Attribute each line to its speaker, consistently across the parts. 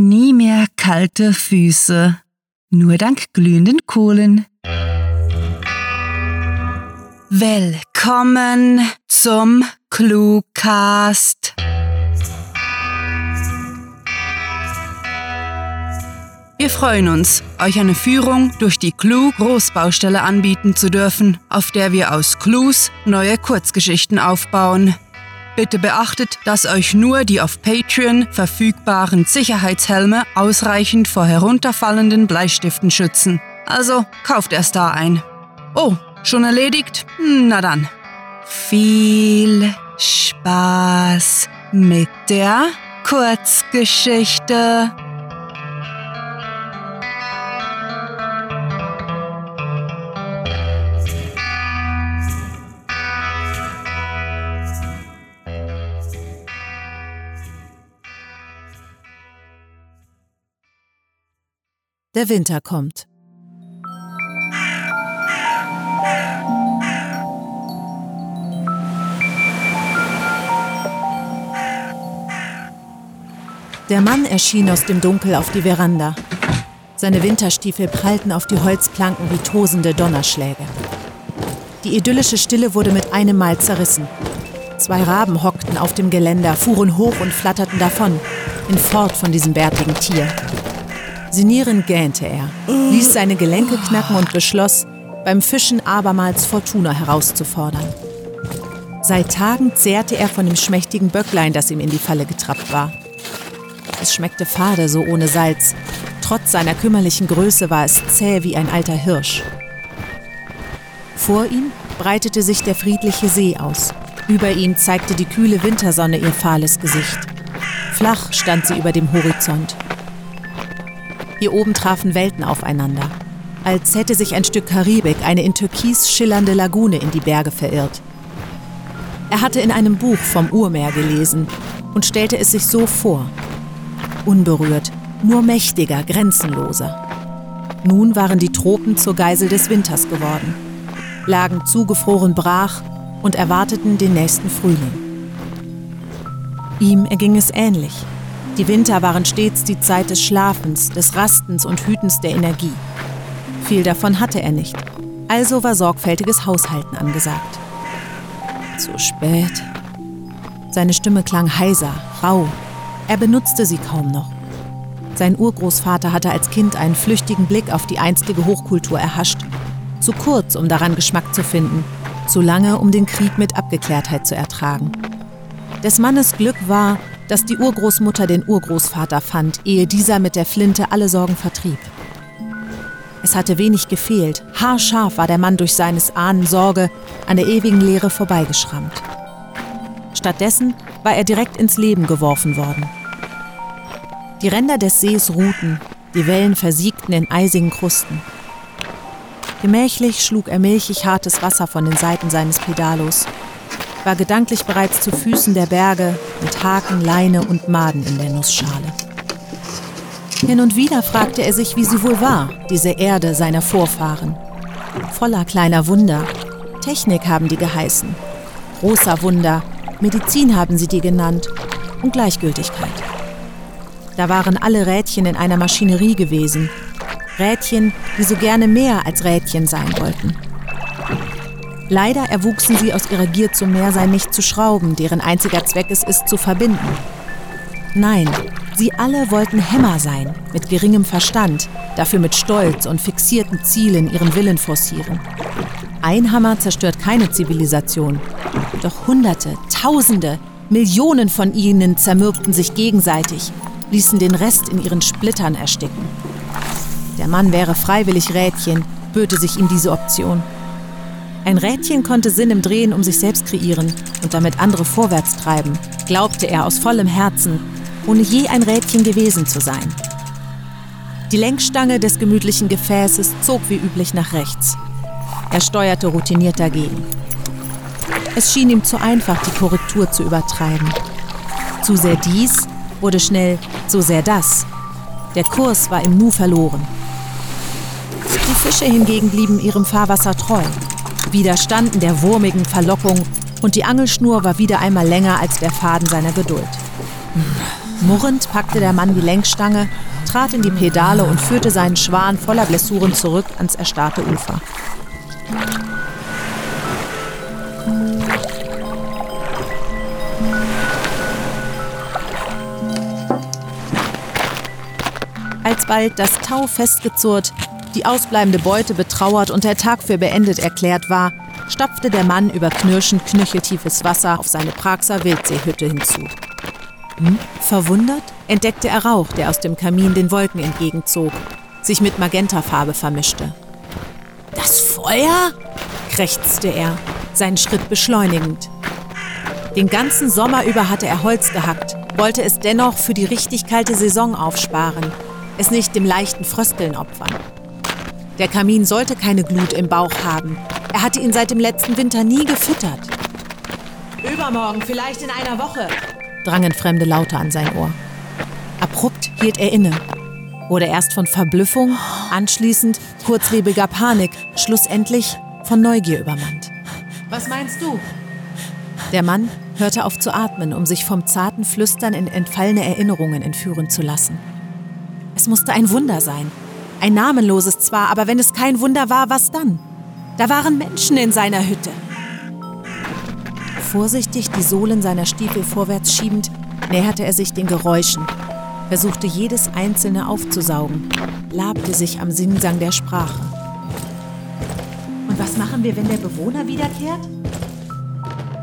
Speaker 1: Nie mehr kalte Füße. Nur dank glühenden Kohlen. Willkommen zum Cluecast. Wir freuen uns, euch eine Führung durch die Clue Großbaustelle anbieten zu dürfen, auf der wir aus Clues neue Kurzgeschichten aufbauen. Bitte beachtet, dass euch nur die auf Patreon verfügbaren Sicherheitshelme ausreichend vor herunterfallenden Bleistiften schützen. Also kauft erst da ein. Oh, schon erledigt? Na dann. Viel Spaß mit der Kurzgeschichte.
Speaker 2: Der Winter kommt. Der Mann erschien aus dem Dunkel auf die Veranda. Seine Winterstiefel prallten auf die Holzplanken wie tosende Donnerschläge. Die idyllische Stille wurde mit einem Mal zerrissen. Zwei Raben hockten auf dem Geländer, fuhren hoch und flatterten davon, hinfort von diesem bärtigen Tier. Sinnierend gähnte er, ließ seine Gelenke knacken und beschloss, beim Fischen abermals Fortuna herauszufordern. Seit Tagen zehrte er von dem schmächtigen Böcklein, das ihm in die Falle getrappt war. Es schmeckte fade, so ohne Salz. Trotz seiner kümmerlichen Größe war es zäh wie ein alter Hirsch. Vor ihm breitete sich der friedliche See aus. Über ihm zeigte die kühle Wintersonne ihr fahles Gesicht. Flach stand sie über dem Horizont. Hier oben trafen Welten aufeinander, als hätte sich ein Stück Karibik, eine in Türkis schillernde Lagune in die Berge verirrt. Er hatte in einem Buch vom Urmeer gelesen und stellte es sich so vor. Unberührt, nur mächtiger, grenzenloser. Nun waren die Tropen zur Geisel des Winters geworden, lagen zugefroren brach und erwarteten den nächsten Frühling. Ihm erging es ähnlich. Die Winter waren stets die Zeit des Schlafens, des Rastens und Hütens der Energie. Viel davon hatte er nicht. Also war sorgfältiges Haushalten angesagt. Zu spät. Seine Stimme klang heiser, rau. Er benutzte sie kaum noch. Sein Urgroßvater hatte als Kind einen flüchtigen Blick auf die einstige Hochkultur erhascht. Zu kurz, um daran Geschmack zu finden, zu lange, um den Krieg mit Abgeklärtheit zu ertragen. Des Mannes Glück war, dass die Urgroßmutter den Urgroßvater fand, ehe dieser mit der Flinte alle Sorgen vertrieb. Es hatte wenig gefehlt, haarscharf war der Mann durch seines Ahnen Sorge an der ewigen Leere vorbeigeschrammt. Stattdessen war er direkt ins Leben geworfen worden. Die Ränder des Sees ruhten, die Wellen versiegten in eisigen Krusten. Gemächlich schlug er milchig hartes Wasser von den Seiten seines Pedalos war gedanklich bereits zu Füßen der Berge mit Haken, Leine und Maden in der Nussschale. Hin und wieder fragte er sich, wie sie wohl war, diese Erde seiner Vorfahren. Voller kleiner Wunder. Technik haben die geheißen. Großer Wunder. Medizin haben sie die genannt. Und Gleichgültigkeit. Da waren alle Rädchen in einer Maschinerie gewesen. Rädchen, die so gerne mehr als Rädchen sein wollten. Leider erwuchsen sie aus ihrer Gier zum Mehrsein nicht zu schrauben, deren einziger Zweck es ist, zu verbinden. Nein, sie alle wollten Hämmer sein, mit geringem Verstand, dafür mit Stolz und fixierten Zielen ihren Willen forcieren. Ein Hammer zerstört keine Zivilisation. Doch Hunderte, Tausende, Millionen von ihnen zermürbten sich gegenseitig, ließen den Rest in ihren Splittern ersticken. Der Mann wäre freiwillig Rädchen, böte sich ihm diese Option. Ein Rädchen konnte Sinn im Drehen um sich selbst kreieren und damit andere vorwärts treiben, glaubte er aus vollem Herzen, ohne je ein Rädchen gewesen zu sein. Die Lenkstange des gemütlichen Gefäßes zog wie üblich nach rechts. Er steuerte routiniert dagegen. Es schien ihm zu einfach, die Korrektur zu übertreiben. Zu sehr dies wurde schnell zu sehr das. Der Kurs war im Nu verloren. Die Fische hingegen blieben ihrem Fahrwasser treu widerstanden der wurmigen Verlockung und die Angelschnur war wieder einmal länger als der Faden seiner Geduld. Murrend packte der Mann die Lenkstange, trat in die Pedale und führte seinen Schwan voller Blessuren zurück ans erstarrte Ufer. Alsbald das Tau festgezurrt, die ausbleibende Beute betrauert und der Tag für beendet erklärt war, stapfte der Mann über knirschend knöcheltiefes Wasser auf seine Praxer Wildseehütte hinzu. Hm? Verwundert entdeckte er Rauch, der aus dem Kamin den Wolken entgegenzog, sich mit Magentafarbe vermischte. Das Feuer? krächzte er, seinen Schritt beschleunigend. Den ganzen Sommer über hatte er Holz gehackt, wollte es dennoch für die richtig kalte Saison aufsparen, es nicht dem leichten Frösteln opfern. Der Kamin sollte keine Glut im Bauch haben. Er hatte ihn seit dem letzten Winter nie gefüttert. Übermorgen, vielleicht in einer Woche, drangen fremde Laute an sein Ohr. Abrupt hielt er inne, wurde erst von Verblüffung, anschließend kurzlebiger Panik, schlussendlich von Neugier übermannt. Was meinst du? Der Mann hörte auf zu atmen, um sich vom zarten Flüstern in entfallene Erinnerungen entführen zu lassen. Es musste ein Wunder sein. Ein namenloses zwar, aber wenn es kein Wunder war, was dann? Da waren Menschen in seiner Hütte. Vorsichtig die Sohlen seiner Stiefel vorwärts schiebend, näherte er sich den Geräuschen, versuchte jedes einzelne aufzusaugen, labte sich am Singsang der Sprache. Und was machen wir, wenn der Bewohner wiederkehrt?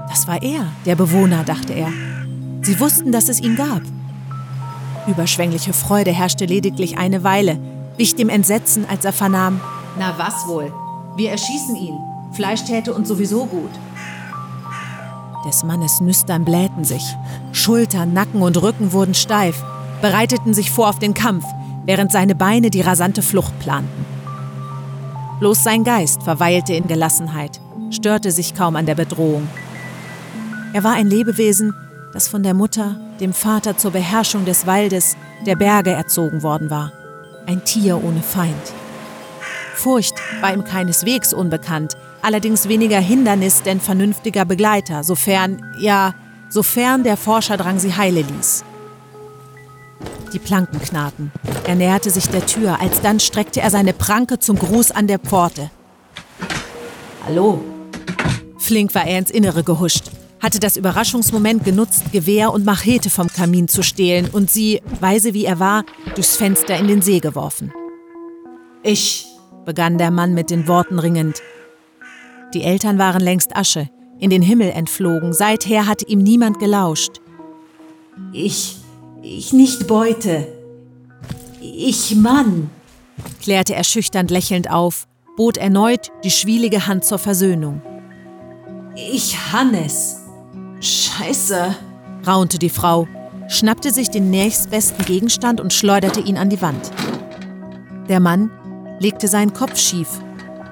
Speaker 2: Das war er, der Bewohner, dachte er. Sie wussten, dass es ihn gab. Überschwängliche Freude herrschte lediglich eine Weile, wich dem Entsetzen, als er vernahm: Na was wohl? Wir erschießen ihn. Fleisch täte uns sowieso gut. Des Mannes Nüstern blähten sich. Schultern, Nacken und Rücken wurden steif, bereiteten sich vor auf den Kampf, während seine Beine die rasante Flucht planten. Bloß sein Geist verweilte in Gelassenheit, störte sich kaum an der Bedrohung. Er war ein Lebewesen, das von der Mutter, dem Vater zur Beherrschung des Waldes, der Berge erzogen worden war. Ein Tier ohne Feind. Furcht war ihm keineswegs unbekannt, allerdings weniger Hindernis denn vernünftiger Begleiter, sofern, ja, sofern der Forscherdrang sie heile ließ. Die Planken knarrten. Er näherte sich der Tür, alsdann streckte er seine Pranke zum Gruß an der Pforte. Hallo. Flink war er ins Innere gehuscht, hatte das Überraschungsmoment genutzt, Gewehr und Machete vom Kamin zu stehlen und sie, weise wie er war, durchs Fenster in den See geworfen. Ich, begann der Mann mit den Worten ringend, die Eltern waren längst Asche, in den Himmel entflogen, seither hatte ihm niemand gelauscht. Ich, ich nicht Beute. Ich Mann, klärte er schüchtern lächelnd auf, bot erneut die schwielige Hand zur Versöhnung. Ich Hannes. Scheiße, raunte die Frau, schnappte sich den nächstbesten Gegenstand und schleuderte ihn an die Wand. Der Mann legte seinen Kopf schief,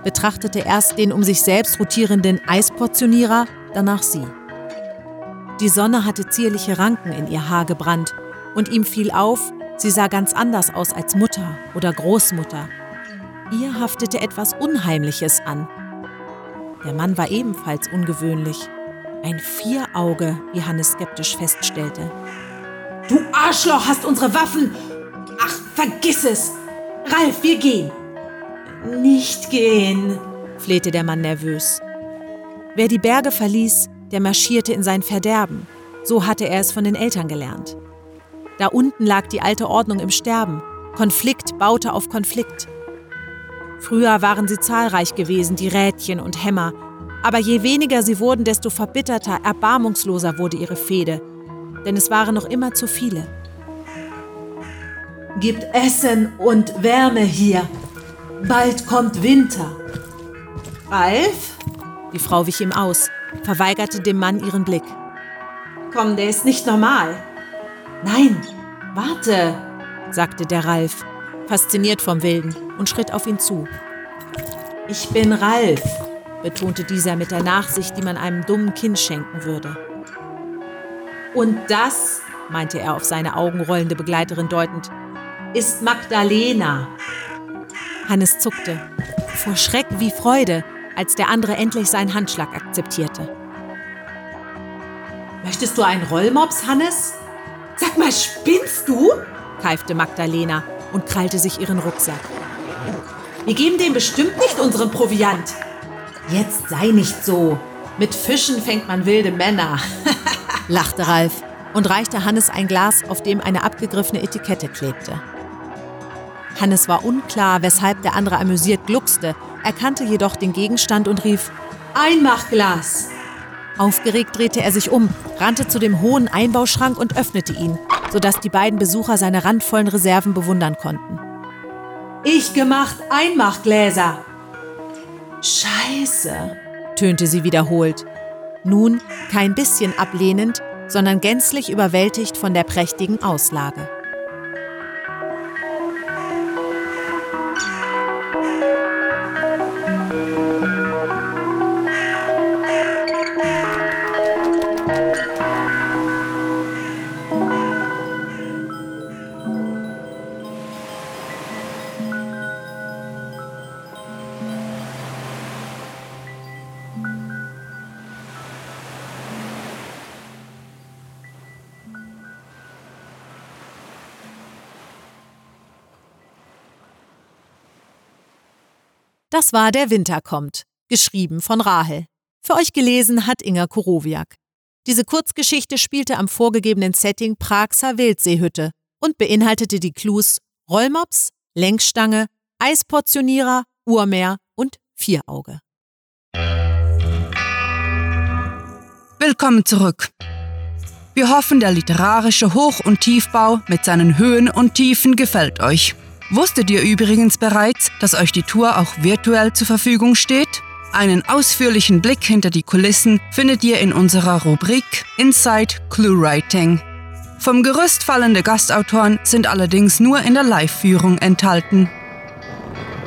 Speaker 2: betrachtete erst den um sich selbst rotierenden Eisportionierer, danach sie. Die Sonne hatte zierliche Ranken in ihr Haar gebrannt und ihm fiel auf, sie sah ganz anders aus als Mutter oder Großmutter. Ihr haftete etwas Unheimliches an. Der Mann war ebenfalls ungewöhnlich. Ein Vierauge, wie Hannes skeptisch feststellte. Du Arschloch, hast unsere Waffen! Ach, vergiss es! Ralf, wir gehen! Nicht gehen, flehte der Mann nervös. Wer die Berge verließ, der marschierte in sein Verderben. So hatte er es von den Eltern gelernt. Da unten lag die alte Ordnung im Sterben. Konflikt baute auf Konflikt. Früher waren sie zahlreich gewesen, die Rädchen und Hämmer. Aber je weniger sie wurden, desto verbitterter, erbarmungsloser wurde ihre Fehde. Denn es waren noch immer zu viele. Gibt Essen und Wärme hier, Bald kommt Winter. Ralf? Die Frau wich ihm aus, verweigerte dem Mann ihren Blick. Komm, der ist nicht normal. Nein, warte, sagte der Ralf, fasziniert vom Wilden, und schritt auf ihn zu. Ich bin Ralf, betonte dieser mit der Nachsicht, die man einem dummen Kind schenken würde. Und das, meinte er auf seine augenrollende Begleiterin deutend, ist Magdalena. Hannes zuckte, vor Schreck wie Freude, als der andere endlich seinen Handschlag akzeptierte. Möchtest du einen Rollmops, Hannes?
Speaker 3: Sag mal, spinnst du?
Speaker 2: keifte Magdalena und krallte sich ihren Rucksack.
Speaker 3: Wir geben dem bestimmt nicht unseren Proviant.
Speaker 2: Jetzt sei nicht so. Mit Fischen fängt man wilde Männer, lachte Ralf und reichte Hannes ein Glas, auf dem eine abgegriffene Etikette klebte. Hannes war unklar, weshalb der andere amüsiert gluckste, erkannte jedoch den Gegenstand und rief
Speaker 3: Einmachglas.
Speaker 2: Aufgeregt drehte er sich um, rannte zu dem hohen Einbauschrank und öffnete ihn, sodass die beiden Besucher seine randvollen Reserven bewundern konnten.
Speaker 3: Ich gemacht Einmachgläser.
Speaker 2: Scheiße, tönte sie wiederholt. Nun kein bisschen ablehnend, sondern gänzlich überwältigt von der prächtigen Auslage. Das war Der Winter kommt, geschrieben von Rahel. Für euch gelesen hat Inga Korowiak. Diese Kurzgeschichte spielte am vorgegebenen Setting Praxer Wildseehütte und beinhaltete die Clues Rollmops, Lenkstange, Eisportionierer, Urmeer und Vierauge.
Speaker 1: Willkommen zurück. Wir hoffen, der literarische Hoch- und Tiefbau mit seinen Höhen und Tiefen gefällt euch. Wusstet ihr übrigens bereits, dass euch die Tour auch virtuell zur Verfügung steht? Einen ausführlichen Blick hinter die Kulissen findet ihr in unserer Rubrik Inside Clue Writing. Vom Gerüst fallende Gastautoren sind allerdings nur in der Live-Führung enthalten.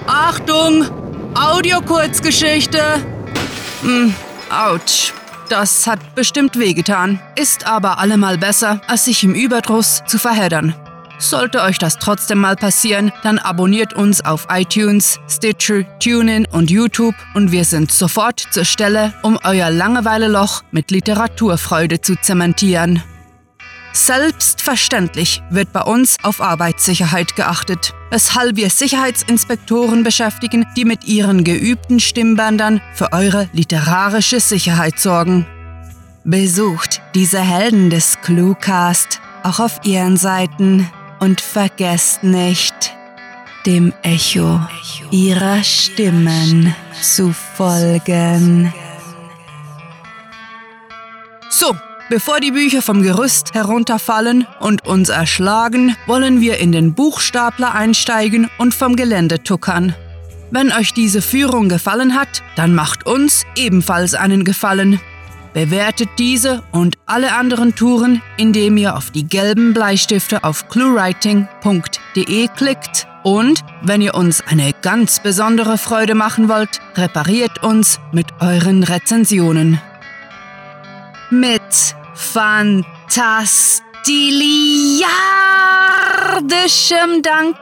Speaker 1: Achtung! Audiokurzgeschichte! Hm, ouch. Das hat bestimmt wehgetan, ist aber allemal besser, als sich im Überdruss zu verheddern. Sollte euch das trotzdem mal passieren, dann abonniert uns auf iTunes, Stitcher, TuneIn und YouTube und wir sind sofort zur Stelle, um euer Langeweileloch mit Literaturfreude zu zementieren. Selbstverständlich wird bei uns auf Arbeitssicherheit geachtet, weshalb wir Sicherheitsinspektoren beschäftigen, die mit ihren geübten Stimmbändern für eure literarische Sicherheit sorgen. Besucht diese Helden des Cluecast auch auf ihren Seiten und vergesst nicht, dem Echo ihrer Stimmen zu folgen. So, bevor die Bücher vom Gerüst herunterfallen und uns erschlagen, wollen wir in den Buchstapler einsteigen und vom Gelände tuckern. Wenn euch diese Führung gefallen hat, dann macht uns ebenfalls einen Gefallen. Bewertet diese und alle anderen Touren, indem ihr auf die gelben Bleistifte auf cluewriting.de klickt und, wenn ihr uns eine ganz besondere Freude machen wollt, repariert uns mit euren Rezensionen. Mit fantastiliardischem Dank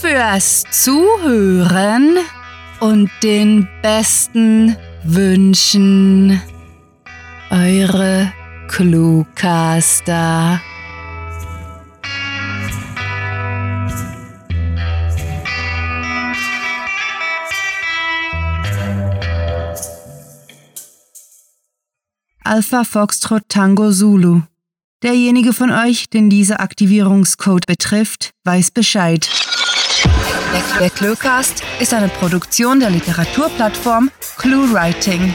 Speaker 1: fürs Zuhören und den besten Wünschen. Eure Cluecaster. Alpha Foxtrot Tango Zulu. Derjenige von euch, den dieser Aktivierungscode betrifft, weiß Bescheid. Der Cluecast ist eine Produktion der Literaturplattform ClueWriting.